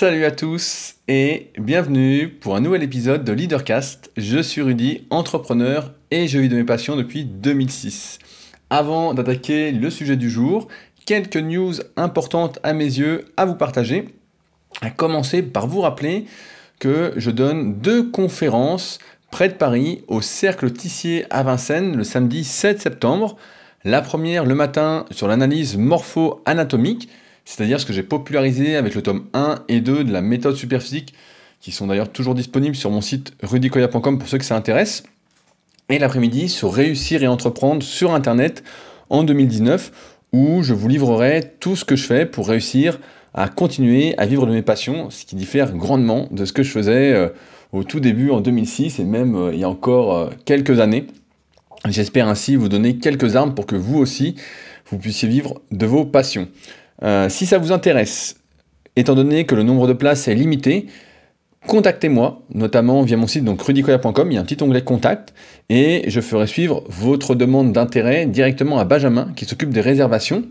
Salut à tous et bienvenue pour un nouvel épisode de Leadercast. Je suis Rudy, entrepreneur et je vis de mes passions depuis 2006. Avant d'attaquer le sujet du jour, quelques news importantes à mes yeux à vous partager. À commencer par vous rappeler que je donne deux conférences près de Paris au Cercle Tissier à Vincennes le samedi 7 septembre. La première le matin sur l'analyse morpho-anatomique c'est-à-dire ce que j'ai popularisé avec le tome 1 et 2 de la méthode superphysique, qui sont d'ailleurs toujours disponibles sur mon site rudicoya.com pour ceux que ça intéresse. Et l'après-midi sur réussir et entreprendre sur Internet en 2019, où je vous livrerai tout ce que je fais pour réussir à continuer à vivre de mes passions, ce qui diffère grandement de ce que je faisais euh, au tout début en 2006 et même euh, il y a encore euh, quelques années. J'espère ainsi vous donner quelques armes pour que vous aussi, vous puissiez vivre de vos passions. Euh, si ça vous intéresse, étant donné que le nombre de places est limité, contactez-moi, notamment via mon site donc rudicoya.com, il y a un petit onglet contact, et je ferai suivre votre demande d'intérêt directement à Benjamin, qui s'occupe des réservations.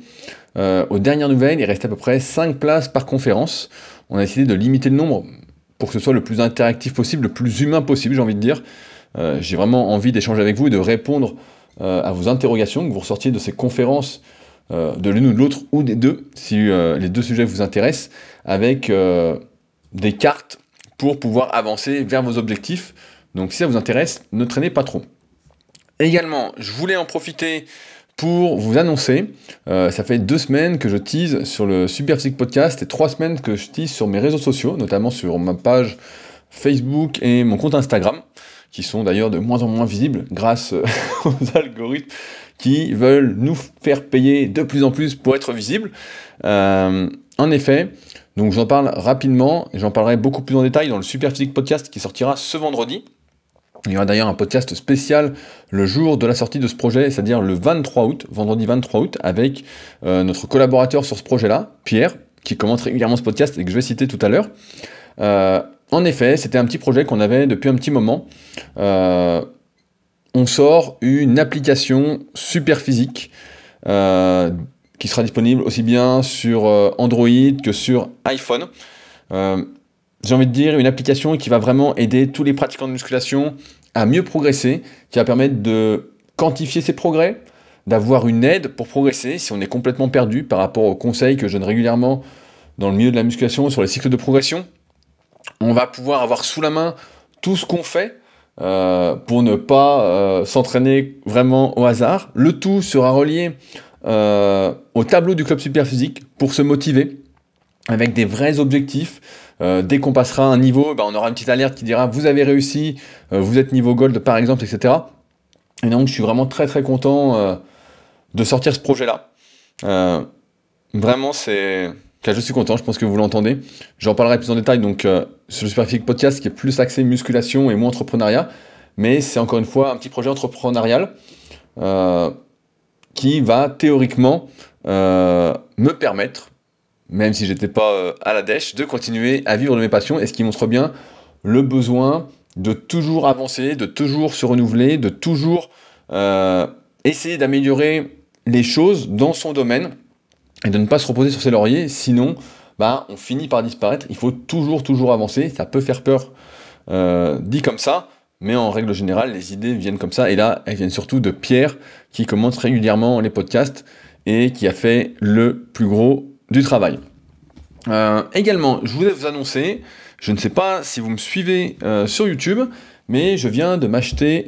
Euh, aux dernières nouvelles, il reste à peu près 5 places par conférence. On a décidé de limiter le nombre pour que ce soit le plus interactif possible, le plus humain possible, j'ai envie de dire. Euh, j'ai vraiment envie d'échanger avec vous et de répondre à vos interrogations, que vous ressortiez de ces conférences de l'une ou de l'autre, ou des deux, si euh, les deux sujets vous intéressent, avec euh, des cartes pour pouvoir avancer vers vos objectifs. Donc si ça vous intéresse, ne traînez pas trop. Également, je voulais en profiter pour vous annoncer, ça fait deux semaines que je tease sur le Superphysique Podcast et trois semaines que je tease sur mes réseaux sociaux, notamment sur ma page Facebook et mon compte Instagram, qui sont d'ailleurs de moins en moins visibles grâce aux algorithmes qui veulent nous faire payer de plus en plus pour être visibles. Euh, en effet, donc j'en parle rapidement, j'en parlerai beaucoup plus en détail dans le Superphysique Podcast qui sortira ce vendredi. Il y aura d'ailleurs un podcast spécial le jour de la sortie de ce projet, c'est-à-dire le 23 août, vendredi 23 août, avec euh, notre collaborateur sur ce projet-là, Pierre, qui commente régulièrement ce podcast et que je vais citer tout à l'heure. Euh, en effet, c'était un petit projet qu'on avait depuis un petit moment on sort une application super physique euh, qui sera disponible aussi bien sur euh, Android que sur iPhone. Euh, j'ai envie de dire une application qui va vraiment aider tous les pratiquants de musculation à mieux progresser, qui va permettre de quantifier ses progrès, d'avoir une aide pour progresser si on est complètement perdu par rapport aux conseils que je donne régulièrement dans le milieu de la musculation sur les cycles de progression. On va pouvoir avoir sous la main tout ce qu'on fait euh, pour ne pas euh, s'entraîner vraiment au hasard. Le tout sera relié euh, au tableau du club super physique pour se motiver avec des vrais objectifs. dès qu'on passera un niveau, ben, on aura une petite alerte qui dira vous avez réussi, vous êtes niveau gold par exemple, etc. Et donc je suis vraiment très très content de sortir ce projet-là. vraiment c'est je suis content, je pense que vous l'entendez. J'en parlerai plus en détail donc sur le Superphysique Podcast qui est plus axé musculation et moins entrepreneuriat. Mais c'est encore une fois un petit projet entrepreneurial euh, qui va théoriquement euh, me permettre, même si j'étais pas à la dèche, de continuer à vivre de mes passions et ce qui montre bien le besoin de toujours avancer, de toujours se renouveler, de toujours essayer d'améliorer les choses dans son domaine et de ne pas se reposer sur ses lauriers, sinon bah, on finit par disparaître. Il faut toujours, toujours avancer. Ça peut faire peur euh, dit comme ça, mais en règle générale, les idées viennent comme ça. Et là, elles viennent surtout de Pierre, qui commente régulièrement les podcasts et qui a fait le plus gros du travail. Euh, également, je voulais vous annoncer, je ne sais pas si vous me suivez euh, sur YouTube, mais je viens de m'acheter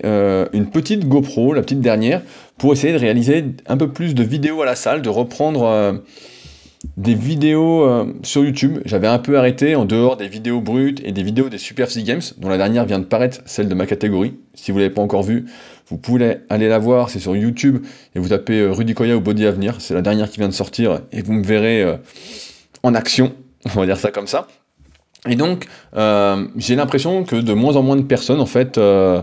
une petite GoPro, la petite dernière, pour essayer de réaliser un peu plus de vidéos à la salle, de reprendre des vidéos euh, sur YouTube. J'avais un peu arrêté en dehors des vidéos brutes et des vidéos des Super Physique Games, dont la dernière vient de paraître, celle de ma catégorie. Si vous ne l'avez pas encore vue, vous pouvez aller la voir, c'est sur YouTube, et vous tapez Rudy Koya ou Body Avenir, c'est la dernière qui vient de sortir, et vous me verrez en action, on va dire ça comme ça. Et donc, euh, j'ai l'impression que de moins en moins de personnes, en fait, euh,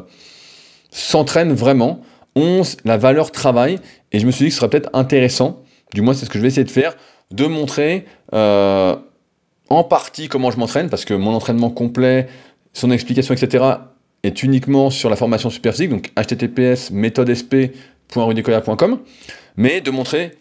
s'entraînent vraiment, ont la valeur travail, et je me suis dit que ce serait peut-être intéressant, du moins c'est ce que je vais essayer de faire, de montrer euh, en partie comment je m'entraîne, parce que mon entraînement complet, son explication, etc., est uniquement sur la formation super physique, donc https mais de montrer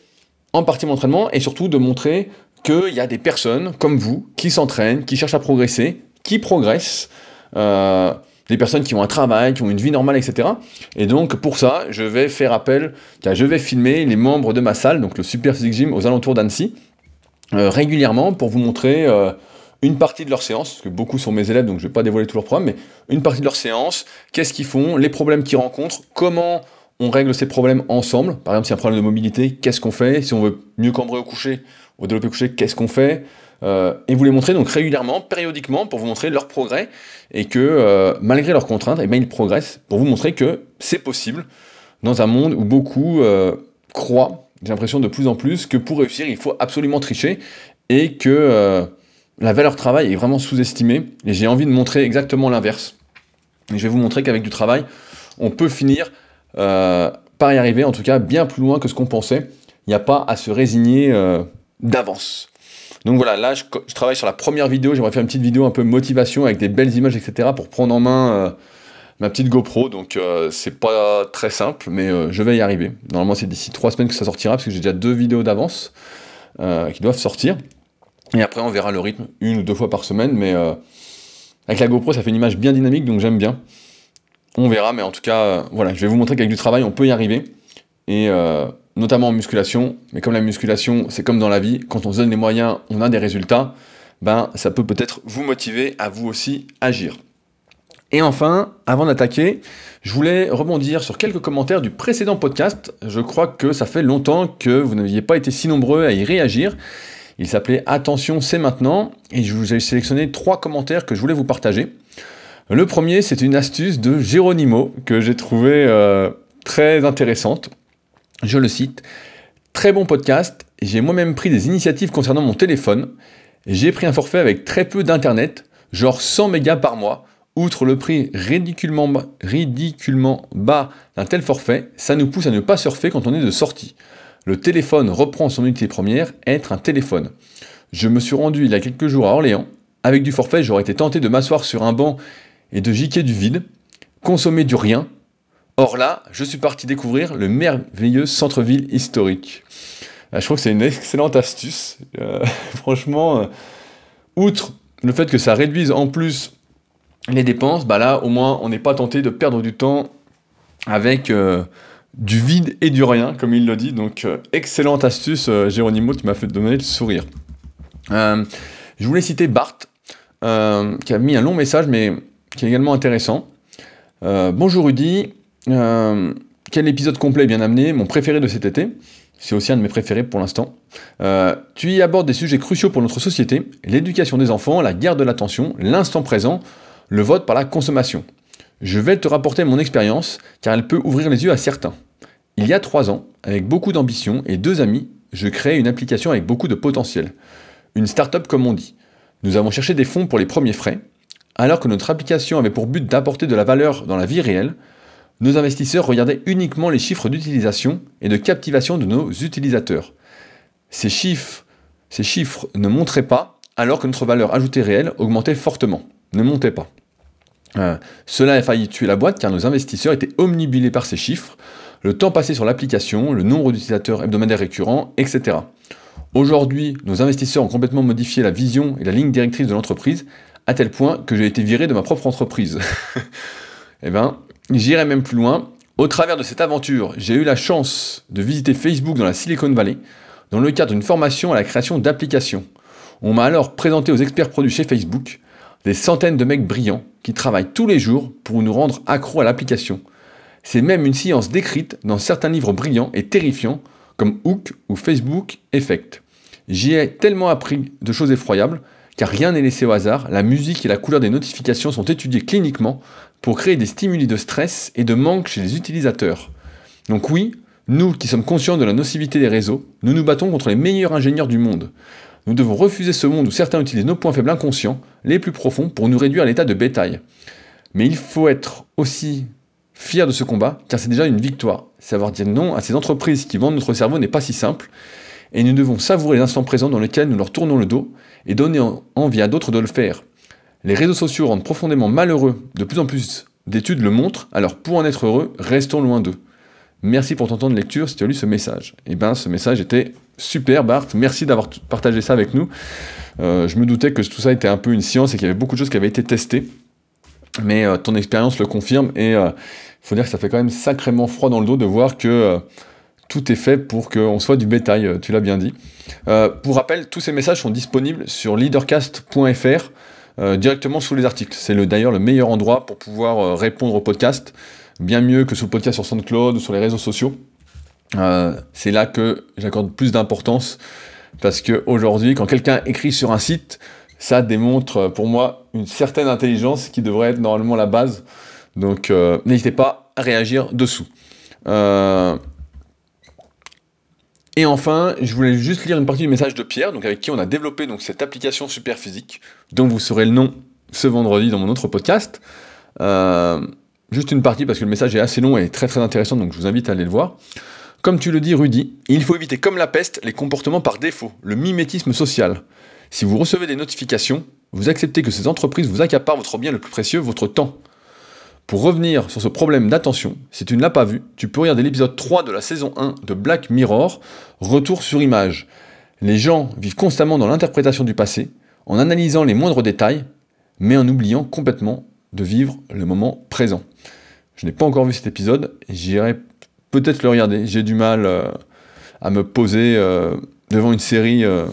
en partie mon entraînement, et surtout de montrer qu'il y a des personnes comme vous qui s'entraînent, qui cherchent à progresser, qui progressent, euh, des personnes qui ont un travail, qui ont une vie normale, etc. Et donc pour ça, je vais faire appel, je vais filmer les membres de ma salle, donc le Super Physique Gym aux alentours d'Annecy, euh, régulièrement pour vous montrer euh, une partie de leur séance, parce que beaucoup sont mes élèves, donc je ne vais pas dévoiler tout leur programme, mais une partie de leur séance, qu'est-ce qu'ils font, les problèmes qu'ils rencontrent, comment on règle ces problèmes ensemble. Par exemple, s'il y a un problème de mobilité, qu'est-ce qu'on fait? Si on veut mieux cambrer au coucher, au développer au coucher, qu'est-ce qu'on fait? Euh, Et vous les montrer donc régulièrement, périodiquement, pour vous montrer leur progrès, et que euh, malgré leurs contraintes, eh ils progressent, pour vous montrer que c'est possible dans un monde où beaucoup euh, croient, j'ai l'impression de plus en plus, que pour réussir, il faut absolument tricher, et que la valeur travail est vraiment sous-estimée, et j'ai envie de montrer exactement l'inverse. Je vais vous montrer qu'avec du travail, on peut finir par y arriver, en tout cas bien plus loin que ce qu'on pensait. Il n'y a pas à se résigner d'avance. Donc voilà, là je, travaille sur la première vidéo, j'aimerais faire une petite vidéo un peu motivation avec des belles images, etc. pour prendre en main euh, ma petite GoPro. Donc c'est pas très simple, mais je vais y arriver. Normalement c'est d'ici trois semaines que ça sortira, parce que j'ai déjà deux vidéos d'avance qui doivent sortir. Et après, on verra le rythme une ou deux fois par semaine, mais euh, avec la GoPro, ça fait une image bien dynamique, donc j'aime bien. On verra, mais en tout cas, euh, voilà, je vais vous montrer qu'avec du travail, on peut y arriver. Et euh, notamment en musculation, mais comme la musculation, c'est comme dans la vie, quand on se donne les moyens, on a des résultats, ben ça peut peut-être vous motiver à vous aussi agir. Et enfin, avant d'attaquer, je voulais rebondir sur quelques commentaires du précédent podcast. Je crois que ça fait longtemps que vous n'aviez pas été si nombreux à y réagir. Il s'appelait Attention, c'est maintenant. Et je vous ai sélectionné trois commentaires que je voulais vous partager. Le premier, c'est une astuce de Geronimo que j'ai trouvé euh, très intéressante. Je le cite. Très bon podcast. J'ai moi-même pris des initiatives concernant mon téléphone. J'ai pris un forfait avec très peu d'internet, genre 100 mégas par mois. Outre le prix ridiculement, ridiculement bas d'un tel forfait, ça nous pousse à ne pas surfer quand on est de sortie le téléphone reprend son unité première, être un téléphone. Je me suis rendu il y a quelques jours à Orléans. Avec du forfait, j'aurais été tenté de m'asseoir sur un banc et de giquer du vide, consommer du rien. Or là, je suis parti découvrir le merveilleux centre-ville historique. Euh, je trouve que c'est une excellente astuce. Euh, franchement, euh, outre le fait que ça réduise en plus les dépenses, bah là, au moins, on n'est pas tenté de perdre du temps avec du vide et du rien, comme il le dit. Donc, excellente astuce, Géronimo, tu m'as fait donner le sourire. Je voulais citer Bart, qui a mis un long message, mais qui est également intéressant. bonjour Rudy, quel épisode complet bien amené, mon préféré de cet été. C'est aussi un de mes préférés pour l'instant. tu y abordes des sujets cruciaux pour notre société, l'éducation des enfants, la guerre de l'attention, l'instant présent, le vote par la consommation. Je vais te rapporter mon expérience, car elle peut ouvrir les yeux à certains. Il y a trois ans, avec beaucoup d'ambition et deux amis, je crée une application avec beaucoup de potentiel. Une start-up comme on dit. Nous avons cherché des fonds pour les premiers frais. Alors que notre application avait pour but d'apporter de la valeur dans la vie réelle, nos investisseurs regardaient uniquement les chiffres d'utilisation et de captivation de nos utilisateurs. Ces chiffres, ne montraient pas, alors que notre valeur ajoutée réelle augmentait fortement, ne montait pas. Euh, cela a failli tuer la boîte car nos investisseurs étaient omnibilés par ces chiffres, le temps passé sur l'application, le nombre d'utilisateurs hebdomadaires récurrents, etc. Aujourd'hui, nos investisseurs ont complètement modifié la vision et la ligne directrice de l'entreprise, à tel point que j'ai été viré de ma propre entreprise. eh bien, j'irai même plus loin. Au travers de cette aventure, j'ai eu la chance de visiter Facebook dans la Silicon Valley, dans le cadre d'une formation à la création d'applications. On m'a alors présenté aux experts produits chez Facebook, des centaines de mecs brillants qui travaillent tous les jours pour nous rendre accros à l'application. C'est même une science décrite dans certains livres brillants et terrifiants comme Hook ou Facebook Effect. J'y ai tellement appris de choses effroyables, car rien n'est laissé au hasard, la musique et la couleur des notifications sont étudiées cliniquement pour créer des stimuli de stress et de manque chez les utilisateurs. Donc oui, nous qui sommes conscients de la nocivité des réseaux, nous nous battons contre les meilleurs ingénieurs du monde. Nous devons refuser ce monde où certains utilisent nos points faibles inconscients, les plus profonds, pour nous réduire à l'état de bétail. Mais il faut être aussi fier de ce combat, car c'est déjà une victoire. Savoir dire non à ces entreprises qui vendent notre cerveau n'est pas si simple, et nous devons savourer l'instant présent dans lequel nous leur tournons le dos et donner envie à d'autres de le faire. Les réseaux sociaux rendent profondément malheureux, de plus en plus d'études le montrent, alors pour en être heureux, restons loin d'eux. Merci pour ton temps de lecture si tu as lu ce message. Eh bien, ce message était super, Bart. Merci d'avoir partagé ça avec nous. Euh, je me doutais que tout ça était un peu une science et qu'il y avait beaucoup de choses qui avaient été testées. Mais euh, ton expérience le confirme et il euh, faut dire que ça fait quand même sacrément froid dans le dos de voir que tout est fait pour qu'on soit du bétail, tu l'as bien dit. pour rappel, tous ces messages sont disponibles sur leadercast.fr directement sous les articles. C'est d'ailleurs le meilleur endroit pour pouvoir répondre au podcast bien mieux que sur le podcast sur SoundCloud ou sur les réseaux sociaux. Euh, c'est là que j'accorde plus d'importance parce qu'aujourd'hui, quand quelqu'un écrit sur un site, ça démontre pour moi une certaine intelligence qui devrait être normalement la base. Donc euh, n'hésitez pas à réagir dessous. Euh, et enfin, je voulais juste lire une partie du message de Pierre, donc avec qui on a développé cette application super physique, dont vous saurez le nom ce vendredi dans mon autre podcast. Juste une partie parce que le message est assez long et très très intéressant, donc je vous invite à aller le voir. Comme tu le dis, Rudy, il faut éviter comme la peste les comportements par défaut, le mimétisme social. Si vous recevez des notifications, vous acceptez que ces entreprises vous accaparent votre bien le plus précieux, votre temps. Pour revenir sur ce problème d'attention, si tu ne l'as pas vu, tu peux regarder l'épisode 3 de la saison 1 de Black Mirror, Retour sur image. Les gens vivent constamment dans l'interprétation du passé, en analysant les moindres détails, mais en oubliant complètement de vivre le moment présent. Je n'ai pas encore vu cet épisode, j'irai peut-être le regarder. J'ai du mal euh, à me poser euh, devant une série euh,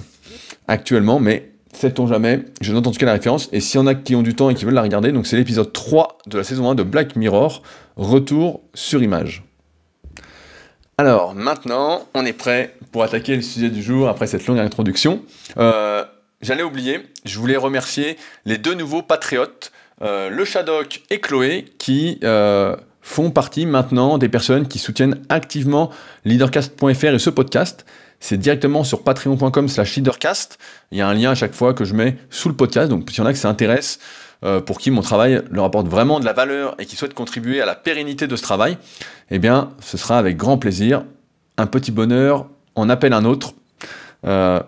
actuellement, mais sait-on jamais, je n'entends en tout cas la référence, et s'il y en a qui ont du temps et qui veulent la regarder, donc c'est l'épisode 3 de la saison 1 de Black Mirror, Retour sur image. Alors maintenant, on est prêt pour attaquer le sujet du jour après cette longue introduction. J'allais oublier, je voulais remercier les deux nouveaux patriotes euh, le Shadok et Chloé qui euh, font partie maintenant des personnes qui soutiennent activement leadercast.fr et ce podcast. C'est directement sur patreon.com slash leadercast. Il y a un lien à chaque fois que je mets sous le podcast. Donc s'il y en a que ça intéresse, euh, pour qui mon travail leur apporte vraiment de la valeur et qui souhaitent contribuer à la pérennité de ce travail, eh bien ce sera avec grand plaisir. Un petit bonheur en appelle un autre.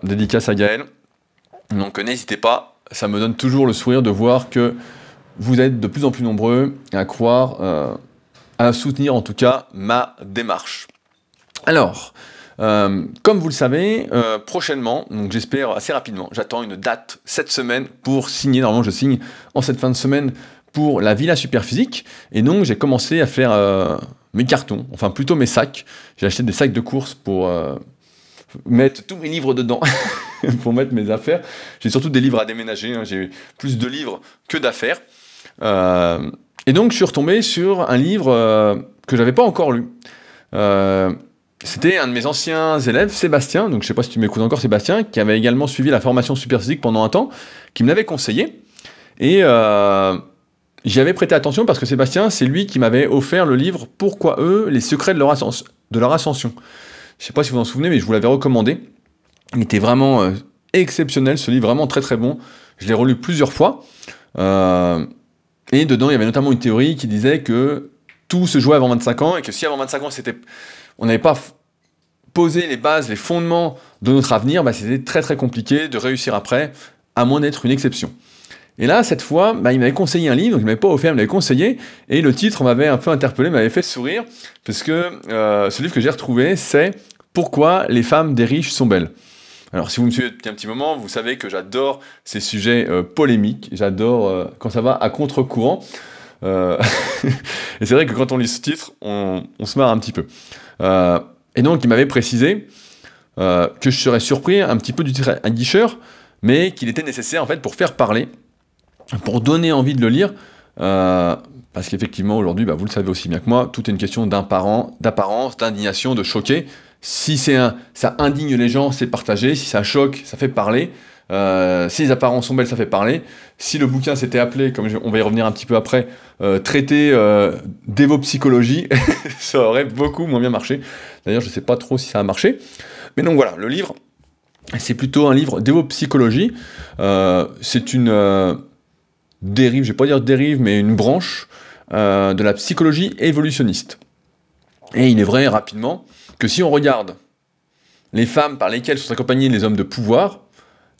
dédicace à Gaël. Donc n'hésitez pas, ça me donne toujours le sourire de voir que vous êtes de plus en plus nombreux à croire, euh, à soutenir en tout cas ma démarche. Alors, euh, comme vous le savez, euh, prochainement, donc j'espère assez rapidement, j'attends une date cette semaine pour signer. Normalement, je signe en cette fin de semaine pour la Villa Superphysique. Et donc, j'ai commencé à faire mes cartons, enfin plutôt mes sacs. J'ai acheté des sacs de course pour mettre tous mes livres dedans, pour mettre mes affaires. J'ai surtout des livres à déménager. Hein. J'ai plus de livres que d'affaires. Euh, et donc, je suis retombé sur un livre euh, que j'avais pas encore lu. Euh, c'était un de mes anciens élèves, Sébastien, donc je sais pas si tu m'écoutes encore, Sébastien, qui avait également suivi la formation super physique pendant un temps, qui me l'avait conseillé. Et j'y avais prêté attention parce que Sébastien, c'est lui qui m'avait offert le livre Pourquoi eux, les secrets de leur, ascension. Je sais pas si vous vous en souvenez, mais je vous l'avais recommandé. Il était vraiment exceptionnel, ce livre, vraiment très très bon. Je l'ai relu plusieurs fois. Euh, et dedans, il y avait notamment une théorie qui disait que tout se jouait avant 25 ans et que si avant 25 ans, c'était, on n'avait pas posé les bases, les fondements de notre avenir, bah, c'était très très compliqué de réussir après, à moins d'être une exception. Et là, cette fois, bah, il m'avait conseillé un livre, donc il m'avait pas offert, il m'avait conseillé, et le titre m'avait un peu interpellé, m'avait fait sourire, parce que euh, ce livre que j'ai retrouvé, c'est Pourquoi les femmes des riches sont belles? Alors, si vous me suivez depuis un petit moment, vous savez que j'adore ces sujets euh, polémiques, j'adore euh, quand ça va à contre-courant. Et c'est vrai que quand on lit ce titre, on, se marre un petit peu. Et donc, il m'avait précisé que je serais surpris un petit peu du titre un guicheur, mais qu'il était nécessaire en fait pour faire parler, pour donner envie de le lire. parce qu'effectivement, aujourd'hui, bah, vous le savez aussi bien que moi, tout est une question d'apparence, d'indignation, de choquer. Si un, ça indigne les gens, c'est partagé. Si ça choque, ça fait parler. Euh, si les apparences sont belles, ça fait parler. Si le bouquin s'était appelé, comme on va y revenir un petit peu après, euh, traité euh, d'évo-psychologie, ça aurait beaucoup moins bien marché. D'ailleurs, je ne sais pas trop si ça a marché. Mais donc voilà, le livre, c'est plutôt un livre d'évo-psychologie. Euh, c'est une dérive, je vais pas dire dérive, mais une branche de la psychologie évolutionniste. Et il est vrai, rapidement, que si on regarde les femmes par lesquelles sont accompagnés les hommes de pouvoir,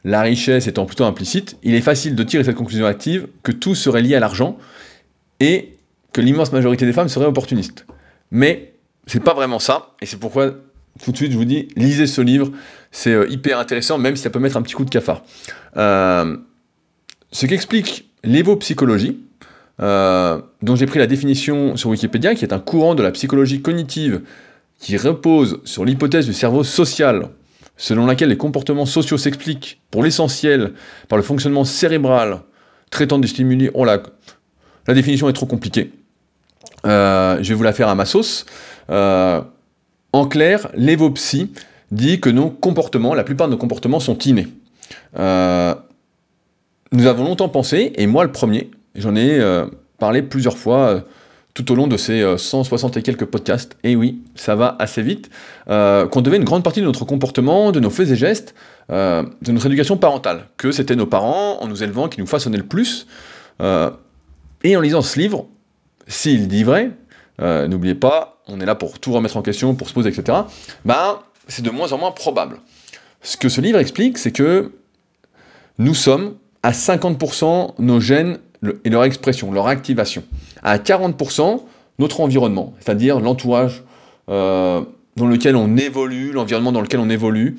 la richesse étant plutôt implicite, il est facile de tirer cette conclusion active que tout serait lié à l'argent et que l'immense majorité des femmes seraient opportunistes. Mais c'est pas vraiment ça, et c'est pourquoi tout de suite je vous dis, lisez ce livre, c'est euh, hyper intéressant, même si ça peut mettre un petit coup de cafard. Euh, ce qu'explique l'évo-psychologie, euh, dont j'ai pris la définition sur Wikipédia, qui est un courant de la psychologie cognitive qui repose sur l'hypothèse du cerveau social, selon laquelle les comportements sociaux s'expliquent pour l'essentiel par le fonctionnement cérébral traitant des stimuli. Là, la définition est trop compliquée. je vais vous la faire à ma sauce. En clair, l'évopsie dit que nos comportements, la plupart de nos comportements sont innés. Euh, nous avons longtemps pensé, et moi le premier, j'en ai euh, parlé plusieurs fois euh, tout au long de ces 160 et quelques podcasts, et oui, ça va assez vite, qu'on devait une grande partie de notre comportement, de nos faits et gestes, de notre éducation parentale, que c'était nos parents, en nous élevant, qui nous façonnaient le plus. et en lisant ce livre, s'il dit vrai, n'oubliez pas, on est là pour tout remettre en question, pour se poser, etc., ben, c'est de moins en moins probable. Ce que ce livre explique, c'est que nous sommes à 50% nos gènes et leur expression, leur activation. À 40%, notre environnement, c'est-à-dire l'entourage euh, dans lequel on évolue, l'environnement dans lequel on évolue,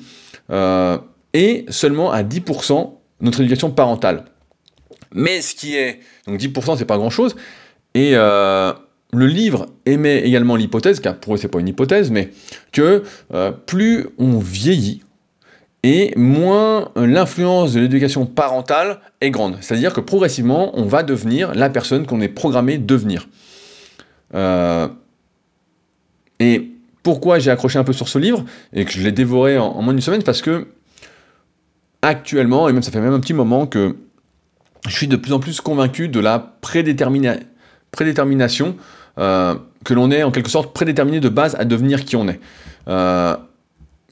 euh, et seulement à 10% notre éducation parentale. Mais ce qui est... Donc 10% c'est pas grand-chose, et... Euh, le livre émet également l'hypothèse, car pour eux c'est pas une hypothèse, mais que plus on vieillit, et moins l'influence de l'éducation parentale est grande. C'est-à-dire que progressivement, on va devenir la personne qu'on est programmé devenir. Euh, et pourquoi j'ai accroché un peu sur ce livre, et que je l'ai dévoré en, moins d'une semaine, parce que actuellement, et même ça fait même un petit moment que je suis de plus en plus convaincu de la prédétermination euh, que l'on est en quelque sorte prédéterminé de base à devenir qui on est. Euh,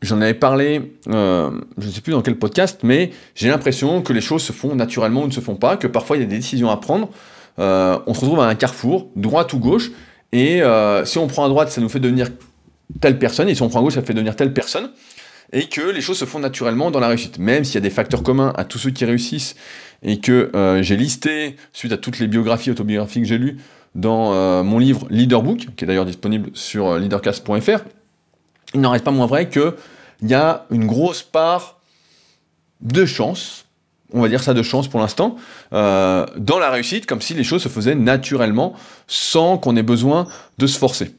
j'en avais parlé, euh, je ne sais plus dans quel podcast, mais j'ai l'impression que les choses se font naturellement ou ne se font pas, que parfois il y a des décisions à prendre. on se retrouve à un carrefour, droite ou gauche, et si on prend à droite, ça nous fait devenir telle personne, et si on prend à gauche, ça fait devenir telle personne, et que les choses se font naturellement dans la réussite. Même s'il y a des facteurs communs à tous ceux qui réussissent, et que j'ai listé, suite à toutes les biographies, autobiographies que j'ai lues, dans euh, mon livre Leaderbook, qui est d'ailleurs disponible sur euh, leadercast.fr, il n'en reste pas moins vrai qu'il y a une grosse part de chance, on va dire ça de chance pour l'instant, euh, dans la réussite, comme si les choses se faisaient naturellement, sans qu'on ait besoin de se forcer.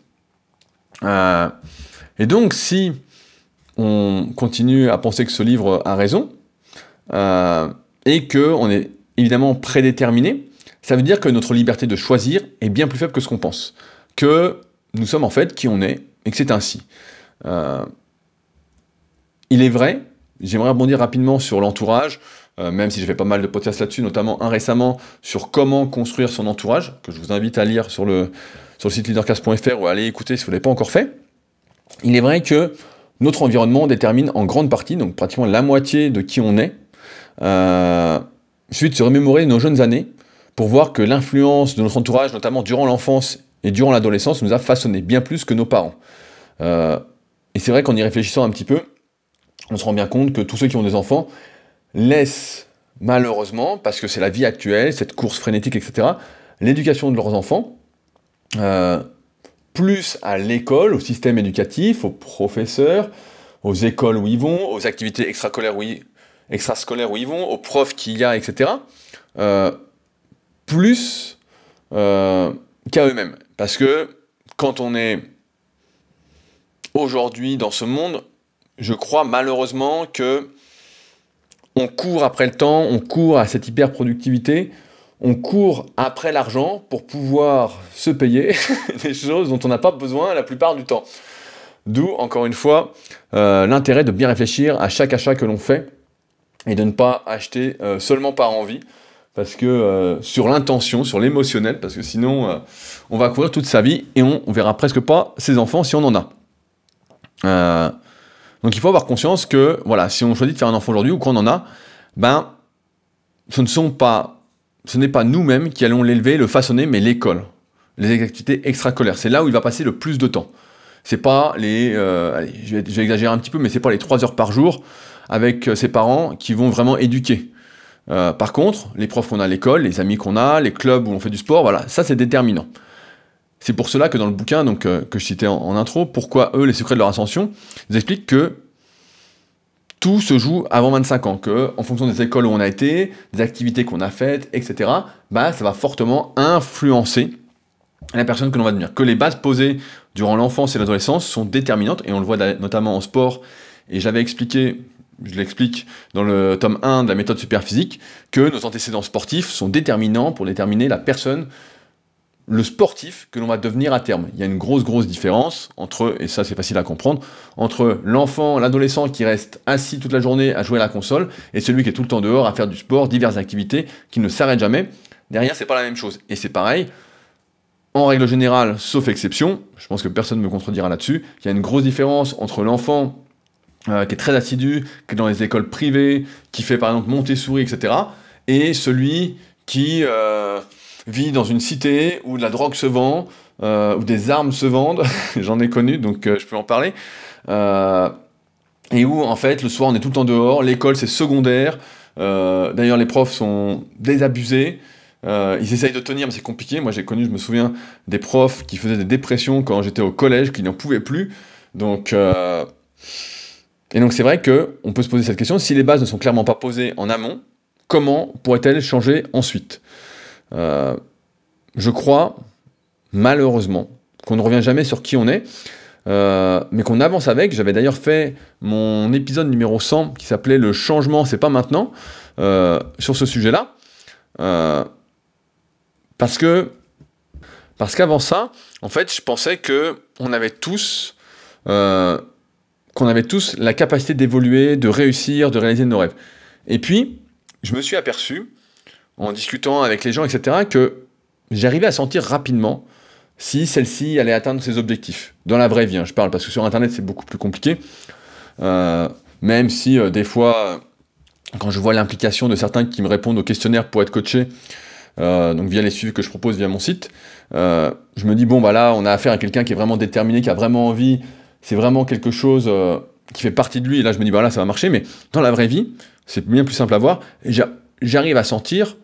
et donc, si on continue à penser que ce livre a raison, et qu'on est évidemment prédéterminé, ça veut dire que notre liberté de choisir est bien plus faible que ce qu'on pense. Que nous sommes en fait qui on est, et que c'est ainsi. Euh, il est vrai, j'aimerais rebondir rapidement sur l'entourage, euh, même si j'ai fait pas mal de podcasts là-dessus, notamment un récemment sur comment construire son entourage, que je vous invite à lire sur le, site leadercast.fr ou à aller écouter si vous ne l'avez pas encore fait. Il est vrai que notre environnement détermine en grande partie, donc pratiquement la moitié de qui on est. Euh, de se remémorer nos jeunes années, pour voir que l'influence de notre entourage, notamment durant l'enfance et durant l'adolescence, nous a façonné bien plus que nos parents. Euh, et c'est vrai qu'en y réfléchissant un petit peu, on se rend bien compte que tous ceux qui ont des enfants laissent malheureusement, parce que c'est la vie actuelle, cette course frénétique, etc., l'éducation de leurs enfants, euh, plus à l'école, au système éducatif, aux professeurs, aux écoles où ils vont, aux activités extrascolaires où ils, extrascolaires où ils vont, aux profs qu'il y a, etc., euh, plus euh, qu'à eux-mêmes. Parce que quand on est aujourd'hui dans ce monde, je crois malheureusement que on court après le temps, on court à cette hyper-productivité, on court après l'argent pour pouvoir se payer des choses dont on n'a pas besoin la plupart du temps. D'où, encore une fois, euh, l'intérêt de bien réfléchir à chaque achat que l'on fait et de ne pas acheter euh, seulement par envie, parce que euh, sur l'intention, sur l'émotionnel, parce que sinon on va courir toute sa vie et on, on, verra presque pas ses enfants si on en a. Euh, donc il faut avoir conscience que voilà, si on choisit de faire un enfant aujourd'hui ou qu'on en a, ben ce ne sont pas, ce n'est pas nous-mêmes qui allons l'élever, le façonner, mais l'école, les activités extracolaires. C'est là où il va passer le plus de temps. C'est pas les, allez, je vais, exagérer un petit peu, mais c'est pas les 3 heures par jour avec ses parents qui vont vraiment éduquer. Euh, par contre, les profs qu'on a à l'école, les amis qu'on a, les clubs où on fait du sport, voilà, ça c'est déterminant. C'est pour cela que dans le bouquin euh, que je citais en, intro, pourquoi eux, les secrets de leur ascension, ils expliquent que tout se joue avant 25 ans, que en fonction des écoles où on a été, des activités qu'on a faites, etc., bah, ça va fortement influencer la personne que l'on va devenir. Que les bases posées durant l'enfance et l'adolescence sont déterminantes, et on le voit notamment en sport, et j'avais expliqué, je l'explique dans le tome 1 de la méthode superphysique, que nos antécédents sportifs sont déterminants pour déterminer la personne le sportif que l'on va devenir à terme. Il y a une grosse, grosse différence entre, et ça c'est facile à comprendre, entre l'enfant, l'adolescent qui reste assis toute la journée à jouer à la console, et celui qui est tout le temps dehors à faire du sport, diverses activités, qui ne s'arrête jamais. Derrière, c'est pas la même chose. Et c'est pareil, en règle générale, sauf exception, je pense que personne ne me contredira là-dessus, il y a une grosse différence entre l'enfant euh, qui est très assidu, qui est dans les écoles privées, qui fait par exemple Montessori, etc., et celui qui... Euh, vit dans une cité où la drogue se vend, euh, où des armes se vendent, j'en ai connu, donc euh, je peux en parler, euh, et où en fait le soir on est tout le temps dehors, l'école c'est secondaire, d'ailleurs les profs sont désabusés, ils essayent de tenir mais c'est compliqué, moi j'ai connu, je me souviens, des profs qui faisaient des dépressions quand j'étais au collège, qui n'en pouvaient plus, donc... Et donc c'est vrai qu'on peut se poser cette question, si les bases ne sont clairement pas posées en amont, comment pourrait-elle changer ensuite? Euh, je crois, malheureusement, qu'on ne revient jamais sur qui on est, euh, mais qu'on avance avec. J'avais d'ailleurs fait mon épisode numéro 100 qui s'appelait Le changement, c'est pas maintenant, euh, sur ce sujet-là. parce que, parce qu'avant ça, en fait, je pensais que on avait tous, qu'on avait tous la capacité d'évoluer, de réussir, de réaliser nos rêves. Et puis, je me suis aperçu en discutant avec les gens, etc., que j'arrivais à sentir rapidement si celle-ci allait atteindre ses objectifs. Dans la vraie vie, hein, je parle, parce que sur Internet, c'est beaucoup plus compliqué. Euh, même si euh, des fois, quand je vois l'implication de certains qui me répondent au questionnaire pour être coaché, euh, donc via les suivis que je propose via mon site, je me dis, bon, bah là, on a affaire à quelqu'un qui est vraiment déterminé, qui a vraiment envie, c'est vraiment quelque chose qui fait partie de lui, et là, je me dis, bah là, ça va marcher, mais dans la vraie vie, c'est bien plus simple à voir, j'arrive à sentir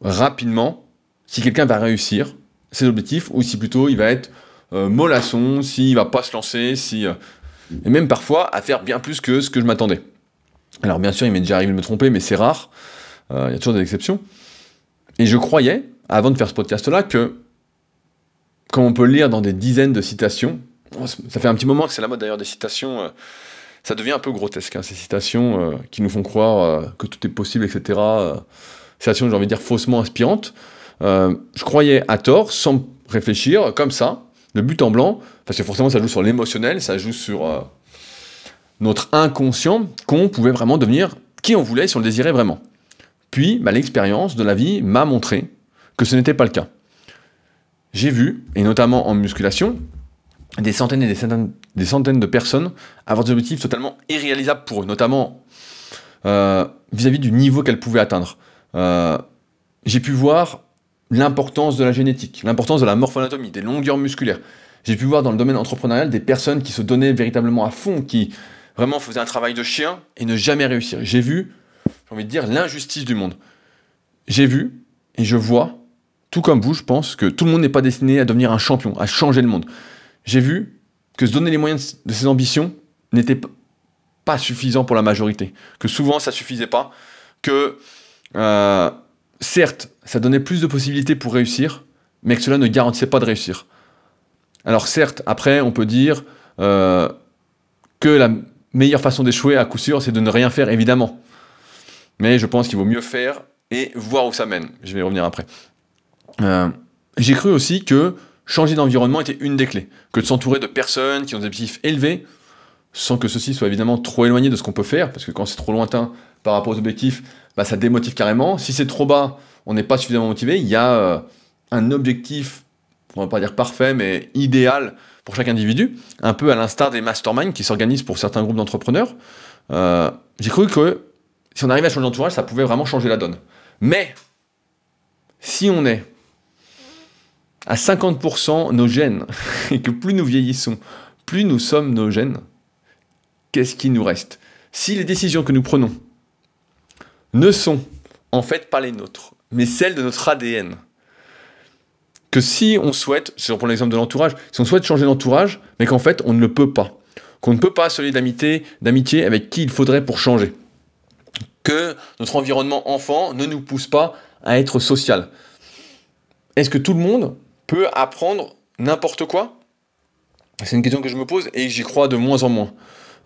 rapidement si quelqu'un va réussir ses objectifs ou si plutôt il va être euh, mollasson, s'il va pas se lancer, si euh, et même parfois à faire bien plus que ce que je m'attendais. Alors bien sûr, il m'est déjà arrivé de me tromper, mais c'est rare. Euh, il y a toujours des exceptions. Et je croyais, avant de faire ce podcast-là, que comme on peut le lire dans des dizaines de citations, ça fait un petit moment que c'est la mode d'ailleurs des citations, ça devient un peu grotesque, hein, ces citations qui nous font croire que tout est possible, etc citation, j'ai envie de dire, faussement inspirante. Euh, je croyais à tort, sans réfléchir, comme ça, de but en blanc, parce que forcément ça joue sur l'émotionnel, ça joue sur euh, notre inconscient, qu'on pouvait vraiment devenir qui on voulait si on le désirait vraiment. Puis, bah, l'expérience de la vie m'a montré que ce n'était pas le cas. J'ai vu, et notamment en musculation, des centaines et des centaines, des centaines de personnes avoir des objectifs totalement irréalisables pour eux, notamment euh, vis-à-vis du niveau qu'elles pouvaient atteindre. Euh, j'ai pu voir l'importance de la génétique, l'importance de la morphoanatomie, des longueurs musculaires. J'ai pu voir dans le domaine entrepreneurial des personnes qui se donnaient véritablement à fond, qui vraiment faisaient un travail de chien et ne jamais réussir. J'ai vu, j'ai envie de dire, l'injustice du monde. J'ai vu et je vois, tout comme vous, je pense, que tout le monde n'est pas destiné à devenir un champion, à changer le monde. J'ai vu que se donner les moyens de ses ambitions n'était pas suffisant pour la majorité, que souvent ça suffisait pas, que euh, certes, ça donnait plus de possibilités pour réussir, mais que cela ne garantissait pas de réussir. Alors certes, après, on peut dire euh, que la meilleure façon d'échouer, à coup sûr, c'est de ne rien faire, évidemment. Mais je pense qu'il vaut mieux faire et voir où ça mène. Je vais y revenir après. Euh, j'ai cru aussi que changer d'environnement était une des clés, que de s'entourer de personnes qui ont des objectifs élevés, sans que ceci soit évidemment trop éloigné de ce qu'on peut faire, parce que quand c'est trop lointain par rapport aux objectifs, bah, ça démotive carrément. Si c'est trop bas, on n'est pas suffisamment motivé. Il y a euh, un objectif, on va pas dire parfait, mais idéal pour chaque individu, un peu à l'instar des masterminds qui s'organisent pour certains groupes d'entrepreneurs. Euh, j'ai cru que si on arrivait à changer d'entourage, ça pouvait vraiment changer la donne. Mais si on est à 50% nos gènes, et que plus nous vieillissons, plus nous sommes nos gènes, qu'est-ce qui nous reste? Si les décisions que nous prenons ne sont en fait pas les nôtres, mais celles de notre ADN. que si on souhaite, je reprends l'exemple de l'entourage, si on souhaite changer d'entourage, mais qu'en fait on ne le peut pas, qu'on ne peut pas se lier d'amitié, d'amitié avec qui il faudrait pour changer, que notre environnement enfant ne nous pousse pas à être social. Est-ce que tout le monde peut apprendre n'importe quoi? C'est une question que je me pose et j'y crois de moins en moins.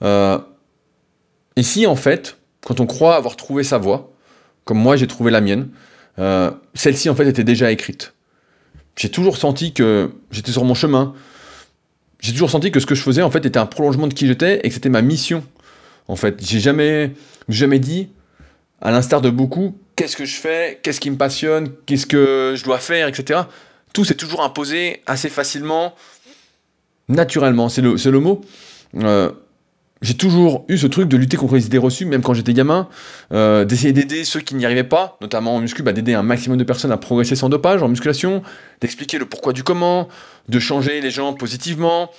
Euh, et si en fait, quand on croit avoir trouvé sa voie, comme moi j'ai trouvé la mienne, euh, celle-ci en fait était déjà écrite. J'ai toujours senti que j'étais sur mon chemin. J'ai toujours senti que ce que je faisais en fait était un prolongement de qui j'étais et que c'était ma mission. En fait, j'ai jamais, jamais dit, à l'instar de beaucoup, qu'est-ce que je fais, qu'est-ce qui me passionne, qu'est-ce que je dois faire, etc. Tout s'est toujours imposé assez facilement, naturellement, c'est le, mot. Euh, j'ai toujours eu ce truc de lutter contre les idées reçues, même quand j'étais gamin, euh, d'essayer d'aider ceux qui n'y arrivaient pas, notamment en muscu, bah, d'aider un maximum de personnes à progresser sans dopage en musculation, d'expliquer le pourquoi du comment, de changer les gens positivement,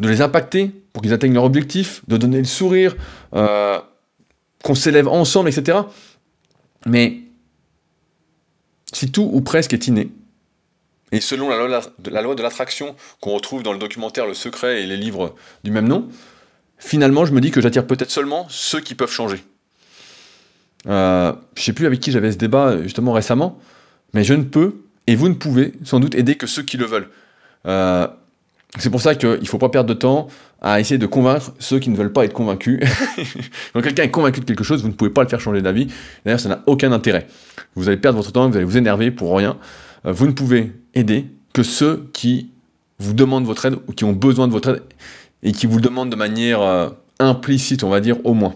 de les impacter pour qu'ils atteignent leur objectif, de donner le sourire, euh, qu'on s'élève ensemble, etc. Mais si tout ou presque est inné, et selon la loi la loi de l'attraction qu'on retrouve dans le documentaire Le Secret et les livres du même nom, finalement, je me dis que j'attire peut-être seulement ceux qui peuvent changer. Euh, je sais plus avec qui j'avais ce débat justement récemment, mais je ne peux, et vous ne pouvez sans doute aider que ceux qui le veulent. Euh, c'est pour ça qu'il ne faut pas perdre de temps à essayer de convaincre ceux qui ne veulent pas être convaincus. Quand quelqu'un est convaincu de quelque chose, vous ne pouvez pas le faire changer d'avis. D'ailleurs, ça n'a aucun intérêt. Vous allez perdre votre temps, vous allez vous énerver pour rien. Euh, vous ne pouvez aider que ceux qui vous demandent votre aide ou qui ont besoin de votre aide et qui vous le demandent de manière euh, implicite, on va dire, au moins.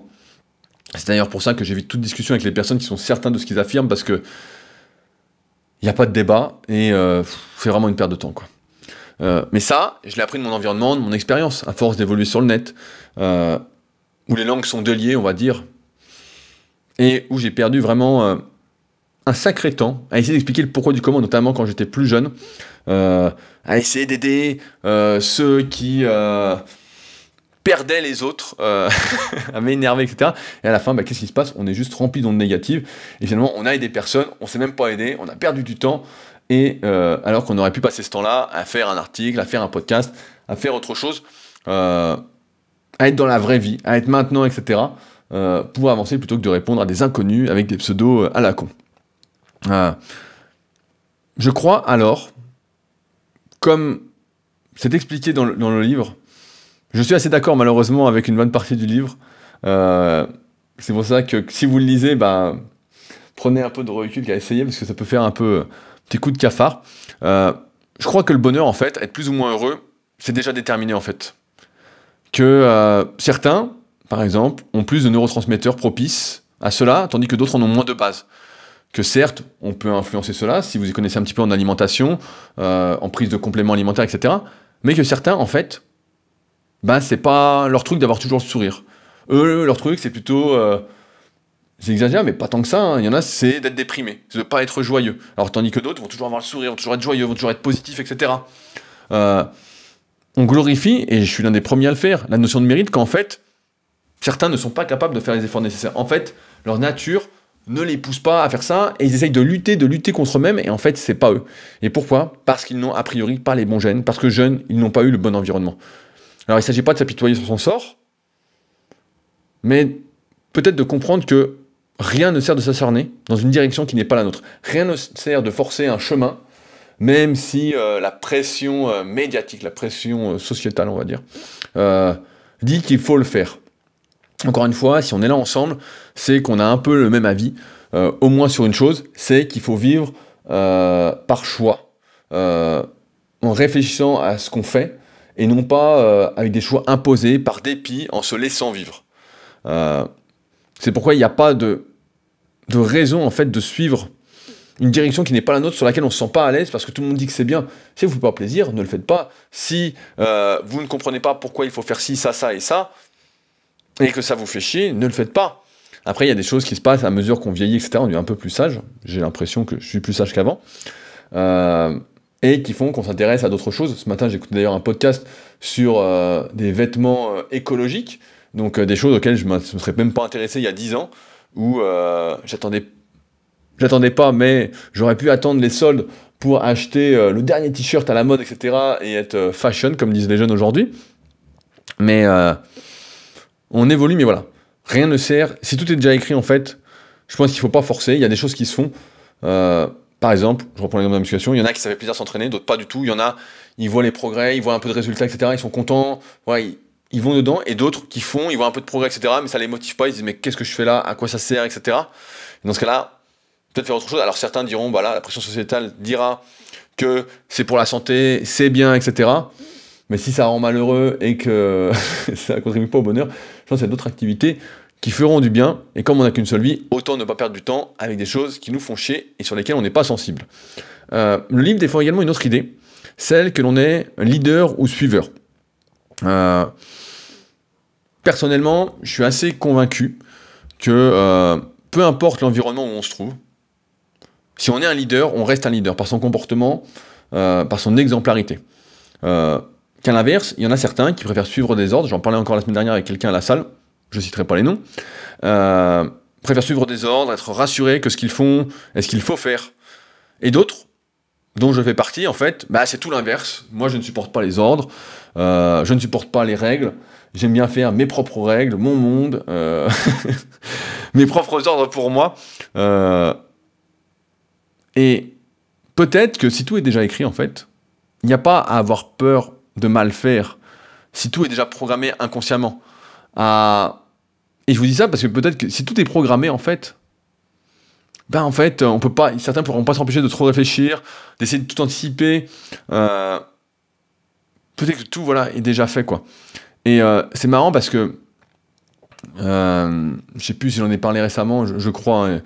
C'est d'ailleurs pour ça que j'évite toute discussion avec les personnes qui sont certains de ce qu'ils affirment, parce que il n'y a pas de débat, et euh, c'est vraiment une perte de temps. Quoi. Euh, mais ça, je l'ai appris de mon environnement, de mon expérience, à force d'évoluer sur le net, où les langues sont déliées, on va dire, et où j'ai perdu vraiment un sacré temps à essayer d'expliquer le pourquoi du comment, notamment quand j'étais plus jeune, euh, à essayer d'aider euh, ceux qui euh, perdaient les autres, à m'énerver, etc. Et à la fin, bah, qu'est-ce qui se passe? On est juste rempli d'ondes négatives, et finalement, on a aidé personne, on s'est même pas aidé, on a perdu du temps, et alors qu'on aurait pu passer ce temps-là à faire un article, à faire un podcast, à faire autre chose, à être dans la vraie vie, à être maintenant, etc. pour avancer plutôt que de répondre à des inconnus avec des pseudos à la con. Je crois alors comme c'est expliqué dans le, livre, je suis assez d'accord malheureusement avec une bonne partie du livre. Euh, c'est pour ça que si vous le lisez, ben, prenez un peu de recul qu'à essayer parce que ça peut faire un peu petit coup de cafard. Euh, je crois que le bonheur, en fait, être plus ou moins heureux, c'est déjà déterminé en fait. Que euh, certains, par exemple, ont plus de neurotransmetteurs propices à cela, tandis que d'autres en ont moins de base que certes, on peut influencer cela, si vous y connaissez un petit peu en alimentation, euh, en prise de compléments alimentaires, etc. Mais que certains, en fait, ben, c'est pas leur truc d'avoir toujours le sourire. Eux, leur truc, c'est plutôt. Euh, j'exagère, mais pas tant que ça. Hein. Il y en a, c'est d'être déprimé, c'est de pas être joyeux. Alors, tandis que d'autres vont toujours avoir le sourire, vont toujours être joyeux, vont toujours être positifs, etc. Euh, on glorifie, et je suis l'un des premiers à le faire, la notion de mérite, qu'en fait, certains ne sont pas capables de faire les efforts nécessaires. En fait, leur nature ne les poussent pas à faire ça, et ils essayent de lutter, de lutter contre eux-mêmes, et en fait, c'est pas eux. Et pourquoi? Parce qu'ils n'ont a priori pas les bons gènes, parce que jeunes, ils n'ont pas eu le bon environnement. Alors il ne s'agit pas de s'apitoyer sur son sort, mais peut-être de comprendre que rien ne sert de s'acharner dans une direction qui n'est pas la nôtre. Rien ne sert de forcer un chemin, même si euh, la pression euh, médiatique, la pression euh, sociétale, on va dire, dit qu'il faut le faire. Encore une fois, si on est là ensemble, c'est qu'on a un peu le même avis, euh, au moins sur une chose, c'est qu'il faut vivre euh, par choix, euh, en réfléchissant à ce qu'on fait, et non pas avec des choix imposés par dépit, en se laissant vivre. c'est pourquoi il n'y a pas de, de raison en fait de suivre une direction qui n'est pas la nôtre, sur laquelle on ne se sent pas à l'aise, parce que tout le monde dit que c'est bien. Si vous ne faites pas plaisir, ne le faites pas. Si vous ne comprenez pas pourquoi il faut faire ci, ça, ça et ça, et que ça vous fait chier, ne le faites pas. Après, il y a des choses qui se passent à mesure qu'on vieillit, etc. On devient un peu plus sage. J'ai l'impression que je suis plus sage qu'avant. Euh, et qui font qu'on s'intéresse à d'autres choses. Ce matin, écouté d'ailleurs un podcast sur euh, des vêtements euh, écologiques, donc des choses auxquelles je ne me serais même pas intéressé il y a 10 ans, où j'attendais j'attendais pas, mais j'aurais pu attendre les soldes pour acheter le dernier t-shirt à la mode, etc. et être fashion, comme disent les jeunes aujourd'hui. Mais on évolue, mais voilà. Rien ne sert. Si tout est déjà écrit, en fait, je pense qu'il ne faut pas forcer. Il y a des choses qui se font. Euh, par exemple, je reprends l'exemple de la musculation, il y en a qui ça fait plaisir s'entraîner, d'autres pas du tout. Il y en a, ils voient les progrès, ils voient un peu de résultats, etc. Ils sont contents, ils, vont dedans. Et d'autres qui font, ils voient un peu de progrès, etc. Mais ça les motive pas. Ils disent mais qu'est-ce que je fais là? À quoi ça sert, etc. dans ce cas-là, peut-être faire autre chose. Alors certains diront voilà, la pression sociétale dira que c'est pour la santé, c'est bien, etc. Mais si ça rend malheureux et que ça contribue pas au bonheur, je pense qu'il y a d'autres activités qui feront du bien, et comme on n'a qu'une seule vie, autant ne pas perdre du temps avec des choses qui nous font chier et sur lesquelles on n'est pas sensible. Euh, le livre défend également une autre idée, celle que l'on est leader ou suiveur. Euh, personnellement, je suis assez convaincu que euh, peu importe l'environnement où on se trouve, si on est un leader, on reste un leader par son comportement, par son exemplarité. Qu'à l'inverse, il y en a certains qui préfèrent suivre des ordres, j'en parlais encore la semaine dernière avec quelqu'un à la salle, je ne citerai pas les noms, euh, préfèrent suivre des ordres, être rassurés que ce qu'ils font est ce qu'il faut faire. Et d'autres, dont je fais partie, en fait, bah, c'est tout l'inverse. Moi, je ne supporte pas les ordres, euh, je ne supporte pas les règles, j'aime bien faire mes propres règles, mon monde, euh, mes propres ordres pour moi. et peut-être que si tout est déjà écrit, en fait, il n'y a pas à avoir peur de mal faire si tout est déjà programmé inconsciemment. Et je vous dis ça parce que peut-être que si tout est programmé, en fait, ben en fait, on peut pas, certains pourront pas s'empêcher de trop réfléchir, d'essayer de tout anticiper. Euh, peut-être que tout voilà est déjà fait quoi. Et euh, c'est marrant parce que euh, je sais plus si j'en ai parlé récemment, je, crois. Hein.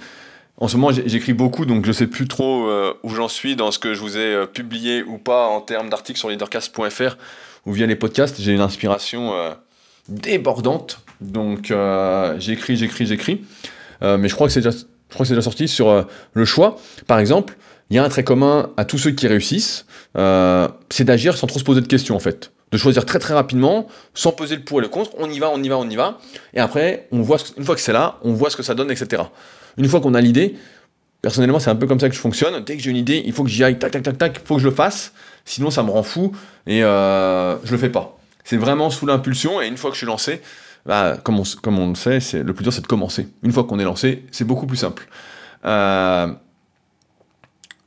En ce moment, j'écris beaucoup, donc je sais plus trop où j'en suis dans ce que je vous ai publié ou pas en termes d'articles sur leadercast.fr ou via les podcasts. J'ai une inspiration débordante donc euh, j'écris, j'écris, j'écris. Euh, mais je crois que c'est déjà, sorti sur euh, le choix. Par exemple, il y a un trait commun à tous ceux qui réussissent, c'est d'agir sans trop se poser de questions en fait. De choisir très très rapidement, sans peser le pour et le contre, on y va, on y va, on y va. Et après, on voit une fois que c'est là, on voit ce que ça donne, etc. Une fois qu'on a l'idée, personnellement c'est un peu comme ça que je fonctionne. Dès que j'ai une idée, il faut que j'y aille, tac tac tac tac, il faut que je le fasse. Sinon ça me rend fou et je le fais pas. C'est vraiment sous l'impulsion et une fois que je suis lancé, bah, comme, on, le sait, le plus dur c'est de commencer. Une fois qu'on est lancé, c'est beaucoup plus simple. Euh,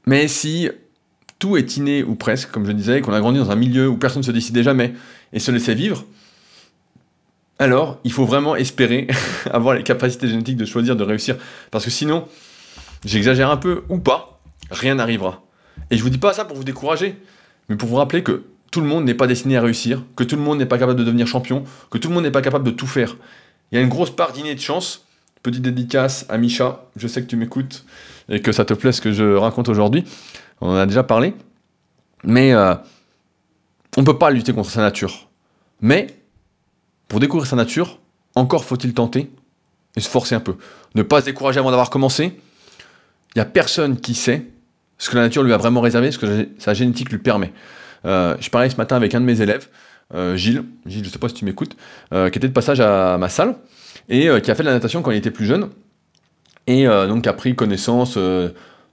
mais si tout est inné ou presque, comme je disais, qu'on a grandi dans un milieu où personne ne se décidait jamais et se laissait vivre, alors il faut vraiment espérer avoir les capacités génétiques de choisir, de réussir. Parce que sinon, j'exagère un peu ou pas, rien n'arrivera. Et je vous dis pas ça pour vous décourager, mais pour vous rappeler que tout le monde n'est pas destiné à réussir, que tout le monde n'est pas capable de devenir champion, que tout le monde n'est pas capable de tout faire. Il y a une grosse part d'inné de chance. Petite dédicace à Micha, je sais que tu m'écoutes et que ça te plaît ce que je raconte aujourd'hui. On en a déjà parlé. Mais euh, on ne peut pas lutter contre sa nature. Mais pour découvrir sa nature, encore faut-il tenter et se forcer un peu. Ne pas se décourager avant d'avoir commencé. Il n'y a personne qui sait ce que la nature lui a vraiment réservé, ce que sa génétique lui permet. Euh, je parlais ce matin avec un de mes élèves, euh, Gilles, Gilles, je sais pas si tu m'écoutes, euh, qui était de passage à ma salle et qui a fait de la natation quand il était plus jeune et donc a pris connaissance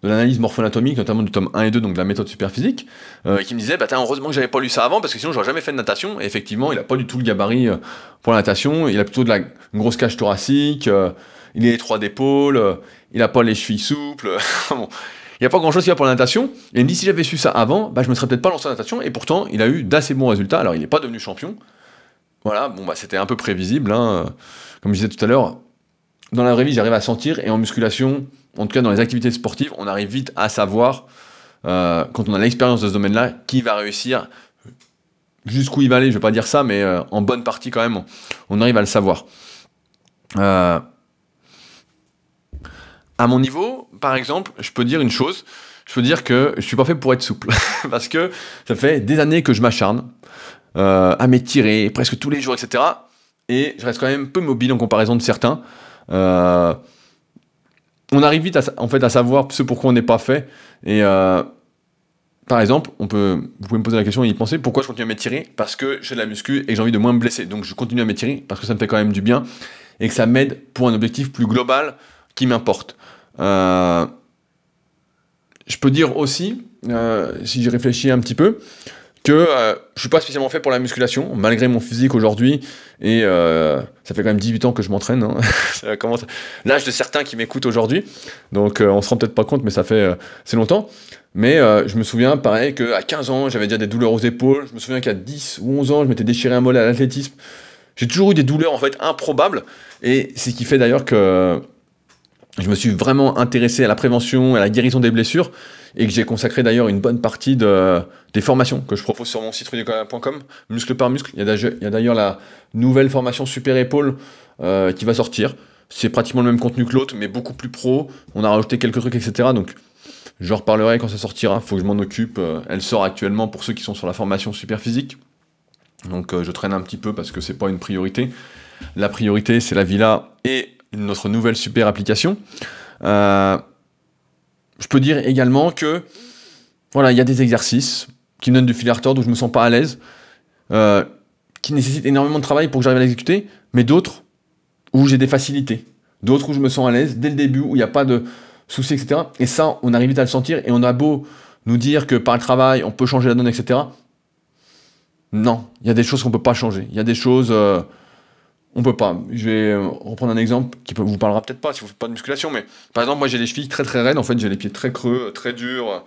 de l'analyse morpho-anatomique, notamment du tome 1 et 2, donc de la méthode superphysique, qui me disait bah, heureusement que j'avais pas lu ça avant, parce que sinon j'aurais jamais fait de natation. Et effectivement, il a pas du tout le gabarit pour la natation, il a plutôt de la, une grosse cage thoracique, il est étroit d'épaule, il a pas les chevilles souples. bon, il n'y a pas grand chose qui va pour la natation. Et il me dit si j'avais su ça avant, bah, je me serais peut-être pas lancé en natation. Et pourtant, il a eu d'assez bons résultats. Alors, il n'est pas devenu champion. Voilà, bon, bah, c'était un peu prévisible. Hein. Comme je disais tout à l'heure, dans la vraie vie, j'arrive à sentir. Et en musculation, en tout cas dans les activités sportives, on arrive vite à savoir, euh, quand on a l'expérience de ce domaine-là, qui va réussir, jusqu'où il va aller. Je ne vais pas dire ça, mais euh, en bonne partie quand même, on arrive à le savoir. Euh, à mon niveau, par exemple, je peux dire une chose. Je peux dire que je suis pas fait pour être souple. Parce que ça fait des années que je m'acharne euh, à m'étirer presque tous les jours, etc. Et je reste quand même peu mobile en comparaison de certains. On arrive vite à, en fait, à savoir ce pourquoi on n'est pas fait. Et euh, par exemple, on peut, vous pouvez me poser la question et y penser pourquoi je continue à m'étirer? Parce que j'ai de la muscu et que j'ai envie de moins me blesser. Donc je continue à m'étirer parce que ça me fait quand même du bien et que ça m'aide pour un objectif plus global qui m'importe. Euh, je peux dire aussi, si j'y réfléchis un petit peu, que euh, je suis pas spécialement fait pour la musculation, malgré mon physique aujourd'hui. Et euh, ça fait quand même 18 ans que je m'entraîne. Hein. L'âge de certains qui m'écoutent aujourd'hui. Donc euh, on se rend peut-être pas compte, mais ça fait c'est longtemps. Mais je me souviens, pareil, qu'à 15 ans, j'avais déjà des douleurs aux épaules. Je me souviens qu'à 10 ou 11 ans, je m'étais déchiré un mollet à l'athlétisme. J'ai toujours eu des douleurs en fait improbables. Et c'est ce qui fait d'ailleurs que je me suis vraiment intéressé à la prévention à la guérison des blessures et que j'ai consacré d'ailleurs une bonne partie de, des formations que je propose sur mon site rudicola.com, muscle par muscle. Il y a d'ailleurs la nouvelle formation Super Épaule euh, qui va sortir. C'est pratiquement le même contenu que l'autre, mais beaucoup plus pro. On a rajouté quelques trucs, etc. Donc, je reparlerai quand ça sortira. Faut que je m'en occupe. Euh, elle sort actuellement pour ceux qui sont sur la formation super physique. Donc, euh, je traîne un petit peu parce que c'est pas une priorité. La priorité, c'est la villa et notre nouvelle super application. Euh, je peux dire également que voilà, il y a des exercices qui me donnent du fil à retordre où je me sens pas à l'aise, euh, qui nécessitent énormément de travail pour que j'arrive à l'exécuter, mais d'autres où j'ai des facilités, d'autres où je me sens à l'aise dès le début, où il n'y a pas de soucis, etc. Et ça, on arrive vite à le sentir, et on a beau nous dire que par le travail, on peut changer la donne, etc. Non, il y a des choses qu'on peut pas changer. Il y a des choses, euh, on peut pas. Je vais euh, reprendre un exemple qui vous parlera peut-être pas si vous faites pas de musculation, mais par exemple, moi j'ai les chevilles très très raides, en fait j'ai les pieds très creux, très durs.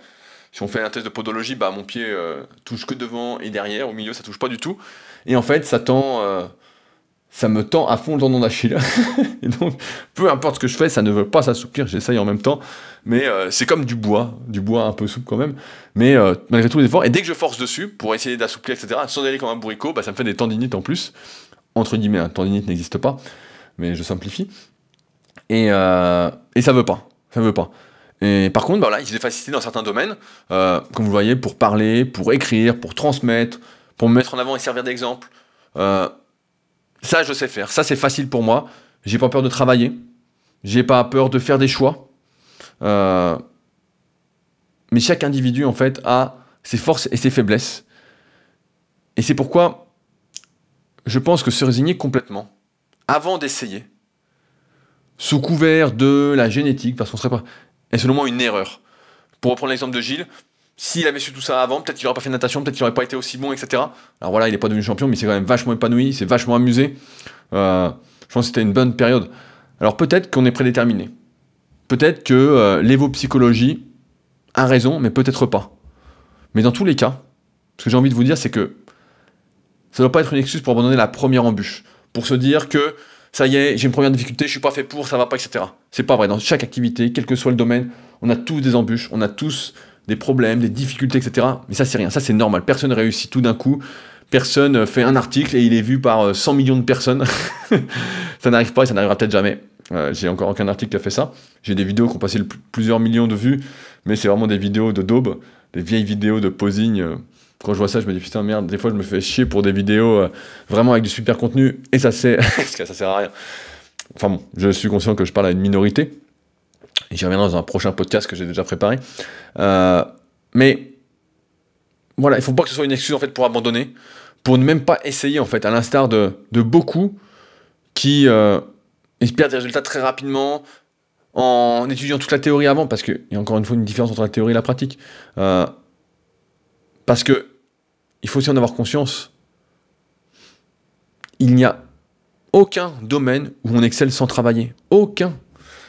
Si on fait un test de podologie, bah mon pied euh, touche que devant et derrière, au milieu ça touche pas du tout. Et en fait, ça tend, euh, ça me tend à fond le tendon d'Achille. et donc, peu importe ce que je fais, ça ne veut pas s'assouplir, j'essaye en même temps. Mais c'est comme du bois, du bois un peu souple quand même. Mais malgré tous les efforts, et dès que je force dessus pour essayer d'assouplir, etc., sans aller comme un bourricot, bah, ça me fait des tendinites en plus entre guillemets, un tendinite n'existe pas, mais je simplifie. Et, euh, et ça veut pas, ça veut pas. Et par contre, bah voilà, j'ai des facilités dans certains domaines, euh, comme vous voyez, pour parler, pour écrire, pour transmettre, pour me mettre en avant et servir d'exemple. Euh, ça, je sais faire. Ça, c'est facile pour moi. J'ai pas peur de travailler. J'ai pas peur de faire des choix. mais chaque individu, en fait, a ses forces et ses faiblesses. Et c'est pourquoi je pense que se résigner complètement, avant d'essayer, sous couvert de la génétique, parce qu'on serait pas, est selon moi une erreur. Pour reprendre l'exemple de Gilles, s'il avait su tout ça avant, peut-être qu'il n'aurait pas fait de natation, peut-être qu'il n'aurait pas été aussi bon, etc. Alors voilà, il n'est pas devenu champion, mais il s'est quand même vachement épanoui, c'est vachement amusé. Euh, je pense que c'était une bonne période. Alors peut-être qu'on est prédéterminé. Peut-être que euh, l'évo-psychologie a raison, mais peut-être pas. Mais dans tous les cas, ce que j'ai envie de vous dire, c'est que ça ne doit pas être une excuse pour abandonner la première embûche. Pour se dire que ça y est, j'ai une première difficulté, je suis pas fait pour, ça va pas, etc. C'est pas vrai. Dans chaque activité, quel que soit le domaine, on a tous des embûches, on a tous des problèmes, des difficultés, etc. Mais ça, c'est rien. Ça, c'est normal. Personne ne réussit tout d'un coup. Personne fait un article et il est vu par 100 euh, millions de personnes. ça n'arrive pas et ça n'arrivera peut-être jamais. Euh, j'ai encore aucun article qui a fait ça. J'ai des vidéos qui ont passé plusieurs millions de vues, mais c'est vraiment des vidéos de daube, des vieilles vidéos de posing. Euh, quand je vois ça, je me dis putain merde, des fois je me fais chier pour des vidéos euh, vraiment avec du super contenu et ça sert, ça sert à rien. Enfin bon, je suis conscient que je parle à une minorité. J'y reviendrai dans un prochain podcast que j'ai déjà préparé. Euh, mais voilà, il faut pas que ce soit une excuse en fait pour abandonner, pour ne même pas essayer en fait, à l'instar de, beaucoup qui euh, espèrent des résultats très rapidement en étudiant toute la théorie avant, parce qu'il y a encore une fois une différence entre la théorie et la pratique. Parce que il faut aussi en avoir conscience. Il n'y a aucun domaine où on excelle sans travailler. Aucun.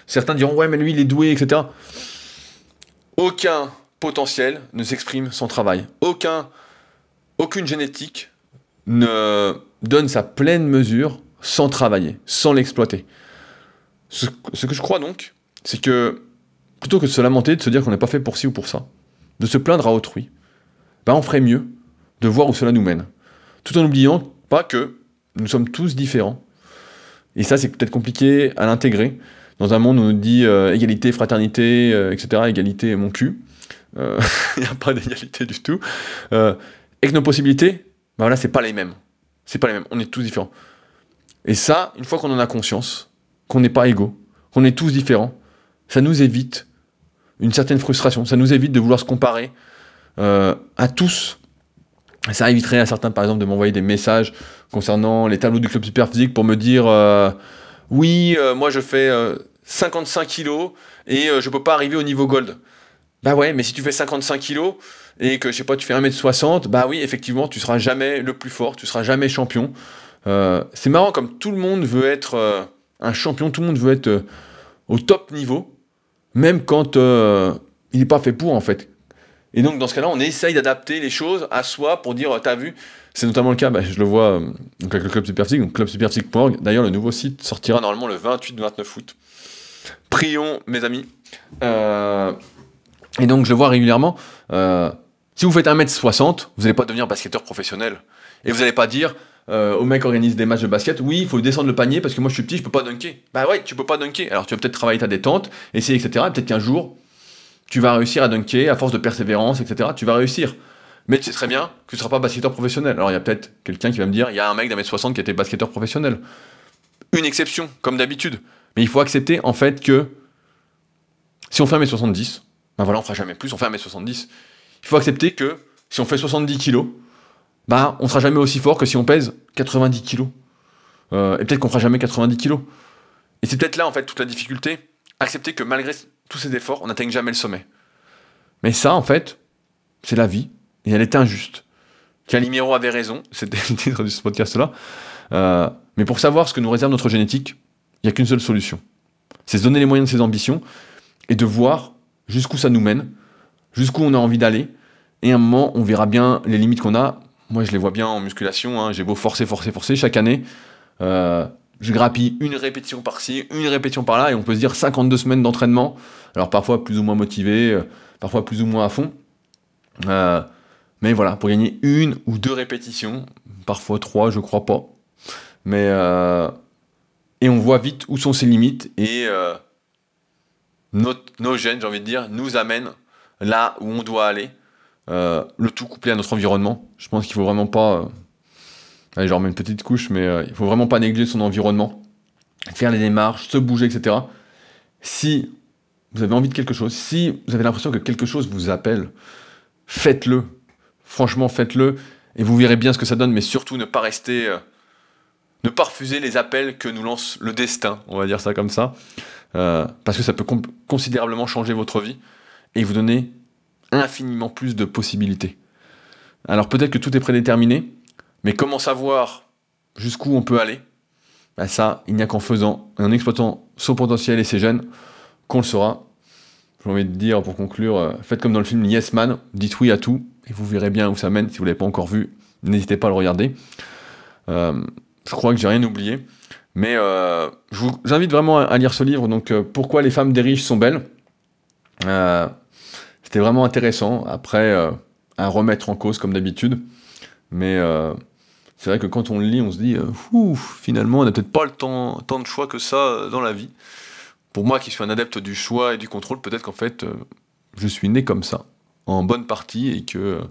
Certains diront, ouais, mais lui, il est doué, etc. Aucun potentiel ne s'exprime sans travail. Aucun, aucune génétique ne donne sa pleine mesure sans travailler, sans l'exploiter. Ce, que je crois donc, c'est que plutôt que de se lamenter, de se dire qu'on n'est pas fait pour ci ou pour ça, de se plaindre à autrui, ben on ferait mieux de voir où cela nous mène. Tout en n'oubliant pas que nous sommes tous différents. Et ça, c'est peut-être compliqué à l'intégrer dans un monde où on nous dit euh, égalité, fraternité, euh, etc. Égalité, mon cul. Euh, il n'y a pas d'égalité du tout. et que nos possibilités, ben voilà, c'est pas les mêmes. C'est pas les mêmes. On est tous différents. Et ça, une fois qu'on en a conscience, qu'on n'est pas égaux, qu'on est tous différents, ça nous évite une certaine frustration. Ça nous évite de vouloir se comparer à tous ça éviterait à certains, par exemple, de m'envoyer des messages concernant les tableaux du club super physique pour me dire euh, oui, euh, moi je fais 55 euh, kilos et je peux pas arriver au niveau gold. Bah ouais, mais si tu fais 55 kilos et que, je sais pas, tu fais 1m60, bah oui, effectivement, tu seras jamais le plus fort, tu seras jamais champion. C'est marrant comme tout le monde veut être un champion, tout le monde veut être au top niveau, même quand il n'est pas fait pour en fait. Et donc dans ce cas-là, on essaye d'adapter les choses à soi pour dire, t'as vu, c'est notamment le cas, bah, je le vois donc avec le club Superphysique, donc clubsuperphysique.org. D'ailleurs, le nouveau site sortira normalement le 28-29 août. Prions, mes amis. et donc je vois régulièrement, si vous faites 1m60, vous n'allez pas devenir basketteur professionnel. Et vous n'allez pas dire, euh, au mec organise des matchs de basket, oui, il faut descendre le panier parce que moi je suis petit, je peux pas dunker. Bah ouais, tu peux pas dunker. Alors tu vas peut-être travailler ta détente, essayer, etc. Peut-être qu'un jour, tu vas réussir à dunker à force de persévérance, etc. Tu vas réussir. Mais tu sais très bien que tu ne seras pas basketteur professionnel. Alors il y a peut-être quelqu'un qui va me dire, il y a un mec d'un mètre 60 qui était basketteur professionnel. Une exception, comme d'habitude. Mais il faut accepter en fait que si on fait 1m70, ben voilà, on fera jamais plus, on fait 1m70. Il faut accepter que si on fait 70 kilos, bah, on sera jamais aussi fort que si on pèse 90 kilos. Euh, et peut-être qu'on fera jamais 90 kilos. Et c'est peut-être là, en fait, toute la difficulté. Accepter que malgré tous ces efforts, on n'atteigne jamais le sommet. Mais ça, en fait, c'est la vie. Et elle est injuste. Calimero avait raison, c'était le titre de ce podcast-là. Euh, mais pour savoir ce que nous réserve notre génétique, il n'y a qu'une seule solution. C'est se donner les moyens de ses ambitions et de voir jusqu'où ça nous mène, jusqu'où on a envie d'aller. Et à un moment, on verra bien les limites qu'on a moi, je les vois bien en musculation. Hein. J'ai beau forcer, forcer, forcer chaque année. Euh, je grappille une répétition par-ci, une répétition par-là, et on peut se dire 52 semaines d'entraînement. Alors parfois plus ou moins motivé, euh, parfois plus ou moins à fond. Euh, mais voilà, pour gagner une ou deux répétitions, parfois trois, je crois pas. Mais et on voit vite où sont ses limites et nos gènes, j'ai envie de dire, nous amènent là où on doit aller. Euh, le tout couplé à notre environnement. Je pense qu'il faut vraiment pas. Euh, allez, je remets une petite couche, mais euh, il faut vraiment pas négliger son environnement. Faire les démarches, se bouger, etc. Si vous avez envie de quelque chose, si vous avez l'impression que quelque chose vous appelle, faites-le. Franchement, faites-le. Et vous verrez bien ce que ça donne, mais surtout ne pas rester. ne pas refuser les appels que nous lance le destin, on va dire ça comme ça. parce que ça peut considérablement changer votre vie et vous donner infiniment plus de possibilités. Alors peut-être que tout est prédéterminé, mais comment savoir jusqu'où on peut aller? Ben Ça, il n'y a qu'en faisant, en exploitant son potentiel et ses gènes, qu'on le saura. J'ai envie de dire pour conclure, euh, faites comme dans le film Yes Man, dites oui à tout, et vous verrez bien où ça mène. Si vous ne l'avez pas encore vu, n'hésitez pas à le regarder. Euh, je crois que j'ai rien oublié. Mais euh, je vous invite vraiment à, lire ce livre. Donc, Pourquoi les femmes des riches sont belles? C'était vraiment intéressant. Après, euh, à remettre en cause comme d'habitude. Mais euh, c'est vrai que quand on le lit, on se dit, euh, finalement, on n'a peut-être pas le temps, tant de choix que ça dans la vie. Pour moi qui suis un adepte du choix et du contrôle, peut-être qu'en fait, je suis né comme ça, en bonne partie, et que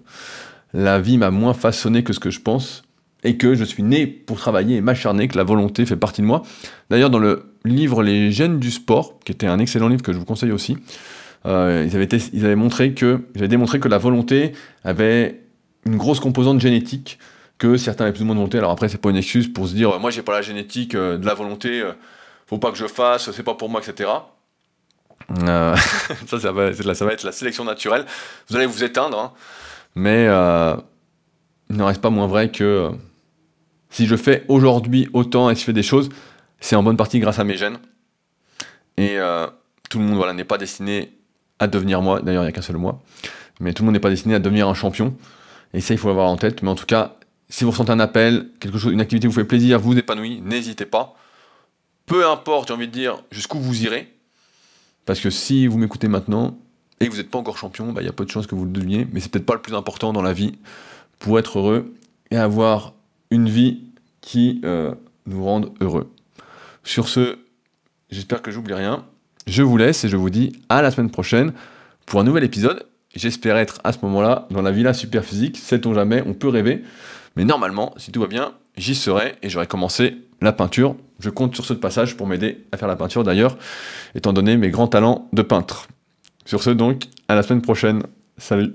la vie m'a moins façonné que ce que je pense, et que je suis né pour travailler et m'acharner, que la volonté fait partie de moi. D'ailleurs, dans le livre Les gènes du sport, qui était un excellent livre que je vous conseille aussi, euh, ils avaient montré que, ils avaient démontré que la volonté avait une grosse composante génétique que certains avaient plus ou moins de volonté. Alors après, c'est pas une excuse pour se dire, moi j'ai pas la génétique euh, de la volonté, euh, faut pas que je fasse, c'est pas pour moi, etc. ça, ça va, ça va, être la sélection naturelle. Vous allez vous éteindre, hein. mais il n'en reste pas moins vrai que si je fais aujourd'hui autant et si je fais des choses, c'est en bonne partie grâce à mes gènes. Et tout le monde voilà, n'est pas destiné à devenir moi. D'ailleurs, il n'y a qu'un seul moi. Mais tout le monde n'est pas destiné à devenir un champion. Et ça, il faut l'avoir en tête. Mais en tout cas, si vous ressentez un appel, quelque chose, une activité vous fait plaisir, vous épanouit, n'hésitez pas. Peu importe, j'ai envie de dire, jusqu'où vous irez. Parce que si vous m'écoutez maintenant et que vous n'êtes pas encore champion, bah, il y a peu de chances que vous le deveniez. Mais c'est peut-être pas le plus important dans la vie pour être heureux et avoir une vie qui euh, nous rende heureux. Sur ce, j'espère que j'oublie rien. Je vous laisse et je vous dis à la semaine prochaine pour un nouvel épisode. J'espère être à ce moment-là dans la villa super physique. Sait-on jamais, on peut rêver. Mais normalement, si tout va bien, j'y serai et j'aurai commencé la peinture. Je compte sur ce passage pour m'aider à faire la peinture d'ailleurs, étant donné mes grands talents de peintre. Sur ce donc, à la semaine prochaine. Salut